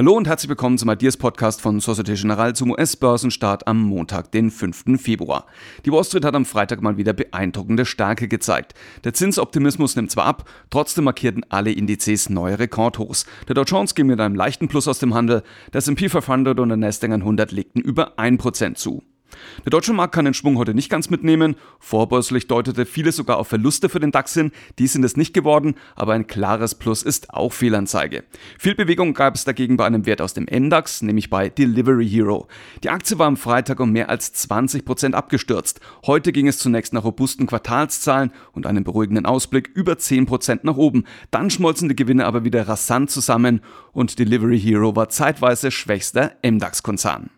Hallo und herzlich willkommen zum Ideas Podcast von Societe Generale zum US-Börsenstart am Montag, den 5. Februar. Die Wall Street hat am Freitag mal wieder beeindruckende Stärke gezeigt. Der Zinsoptimismus nimmt zwar ab, trotzdem markierten alle Indizes neue Rekordhochs. Der Dow Jones ging mit einem leichten Plus aus dem Handel, der S&P 500 und der Nasdaq 100 legten über 1% zu. Der deutsche Markt kann den Schwung heute nicht ganz mitnehmen. Vorbörslich deutete viele sogar auf Verluste für den DAX hin. Die sind es nicht geworden, aber ein klares Plus ist auch Fehlanzeige. Viel Bewegung gab es dagegen bei einem Wert aus dem MDAX, nämlich bei Delivery Hero. Die Aktie war am Freitag um mehr als 20 Prozent abgestürzt. Heute ging es zunächst nach robusten Quartalszahlen und einem beruhigenden Ausblick über 10 Prozent nach oben. Dann schmolzen die Gewinne aber wieder rasant zusammen und Delivery Hero war zeitweise schwächster MDAX-Konzern.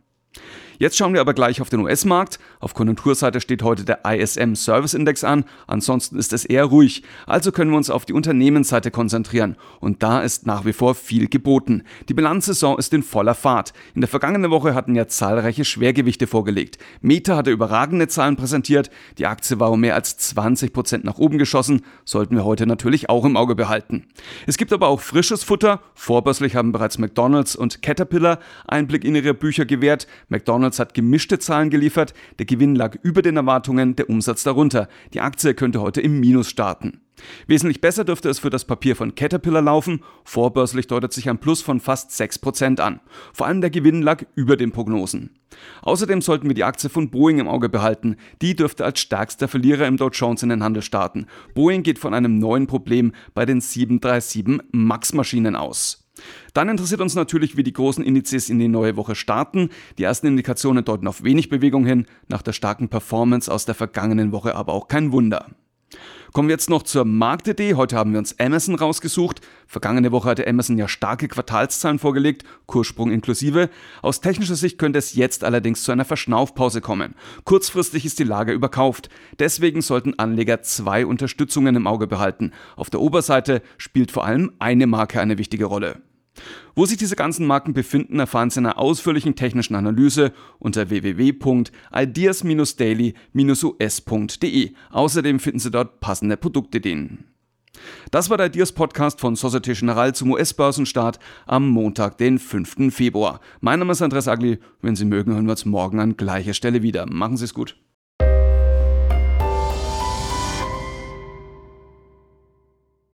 Jetzt schauen wir aber gleich auf den US-Markt. Auf Konjunkturseite steht heute der ISM Service Index an, ansonsten ist es eher ruhig. Also können wir uns auf die Unternehmensseite konzentrieren. Und da ist nach wie vor viel geboten. Die Bilanzsaison ist in voller Fahrt. In der vergangenen Woche hatten ja zahlreiche Schwergewichte vorgelegt. Meta hatte überragende Zahlen präsentiert. Die Aktie war um mehr als 20 Prozent nach oben geschossen. Sollten wir heute natürlich auch im Auge behalten. Es gibt aber auch frisches Futter. Vorbörslich haben bereits McDonald's und Caterpillar Einblick in ihre Bücher gewährt. McDonald's McDonald's hat gemischte Zahlen geliefert, der Gewinn lag über den Erwartungen, der Umsatz darunter. Die Aktie könnte heute im Minus starten. Wesentlich besser dürfte es für das Papier von Caterpillar laufen. Vorbörslich deutet sich ein Plus von fast 6% an. Vor allem der Gewinn lag über den Prognosen. Außerdem sollten wir die Aktie von Boeing im Auge behalten. Die dürfte als stärkster Verlierer im Dow Jones in den Handel starten. Boeing geht von einem neuen Problem bei den 737 MAX-Maschinen aus. Dann interessiert uns natürlich, wie die großen Indizes in die neue Woche starten. Die ersten Indikationen deuten auf wenig Bewegung hin, nach der starken Performance aus der vergangenen Woche aber auch kein Wunder. Kommen wir jetzt noch zur Marktidee. Heute haben wir uns Amazon rausgesucht. Vergangene Woche hatte Amazon ja starke Quartalszahlen vorgelegt, Kurssprung inklusive. Aus technischer Sicht könnte es jetzt allerdings zu einer Verschnaufpause kommen. Kurzfristig ist die Lage überkauft. Deswegen sollten Anleger zwei Unterstützungen im Auge behalten. Auf der Oberseite spielt vor allem eine Marke eine wichtige Rolle. Wo sich diese ganzen Marken befinden, erfahren Sie in einer ausführlichen technischen Analyse unter www.ideas-daily-us.de. Außerdem finden Sie dort passende Produktideen. Das war der Ideas Podcast von Societe Generale zum US-Börsenstart am Montag, den 5. Februar. Mein Name ist Andreas Agli. Wenn Sie mögen, hören wir uns morgen an gleicher Stelle wieder. Machen Sie es gut.